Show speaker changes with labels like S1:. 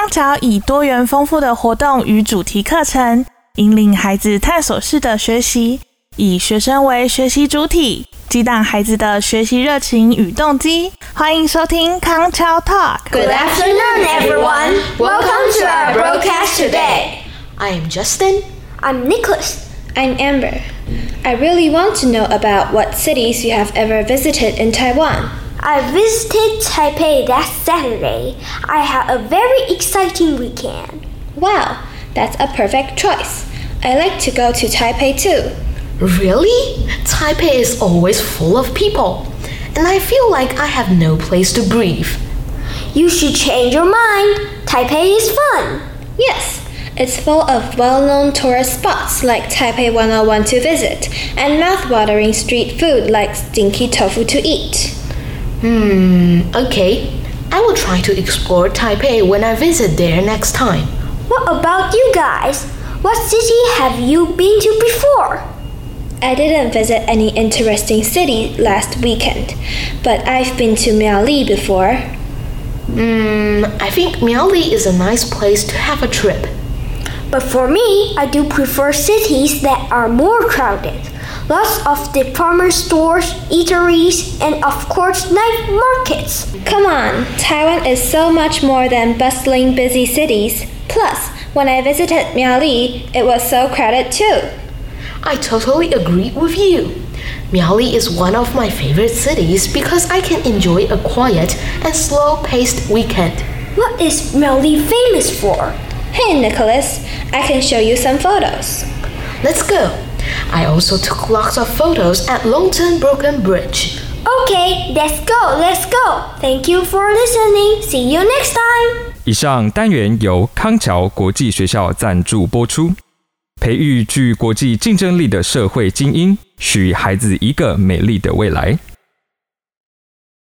S1: 康桥以多元丰富的活动与主题课程，引领孩子探索式的学习，以学生为学习主体，激荡孩子的学习热情与动机。欢迎收听康桥 Talk。
S2: Good afternoon, everyone. Welcome to our broadcast today.
S3: I am Justin.
S2: I'm Nicholas.
S4: I'm Amber. I really want to know about what cities you have ever visited in Taiwan.
S2: I visited Taipei last Saturday. I had a very exciting weekend.
S4: Wow, that's a perfect choice. I like to go to Taipei too.
S3: Really? Taipei is always full of people, and I feel like I have no place to breathe.
S2: You should change your mind. Taipei is fun.
S4: Yes, it's full of well known tourist spots like Taipei 101 to visit and mouth-watering street food like stinky tofu to eat.
S3: Hmm, okay. I will try to explore Taipei when I visit there next time.
S2: What about you guys? What city have you been to before?
S4: I didn't visit any interesting city last weekend, but I've been to Miaoli before.
S3: Hmm, I think Miaoli is a nice place to have a trip.
S2: But for me, I do prefer cities that are more crowded. Lots of department stores, eateries, and of course, night markets.
S4: Come on, Taiwan is so much more than bustling, busy cities. Plus, when I visited Miaoli, it was so crowded too.
S3: I totally agree with you. Miaoli is one of my favorite cities because I can enjoy a quiet and slow paced weekend.
S2: What is Miaoli famous for?
S4: Hey, Nicholas, I can show you some photos.
S3: Let's go. I also took lots of photos at Longton Broken Bridge.
S2: Okay, let's go, let's go. Thank you for listening. See you next time.
S5: 以上单元由康桥国际学校赞助播出，培育具国际竞争力的社会精英，许孩子一个美丽的未来。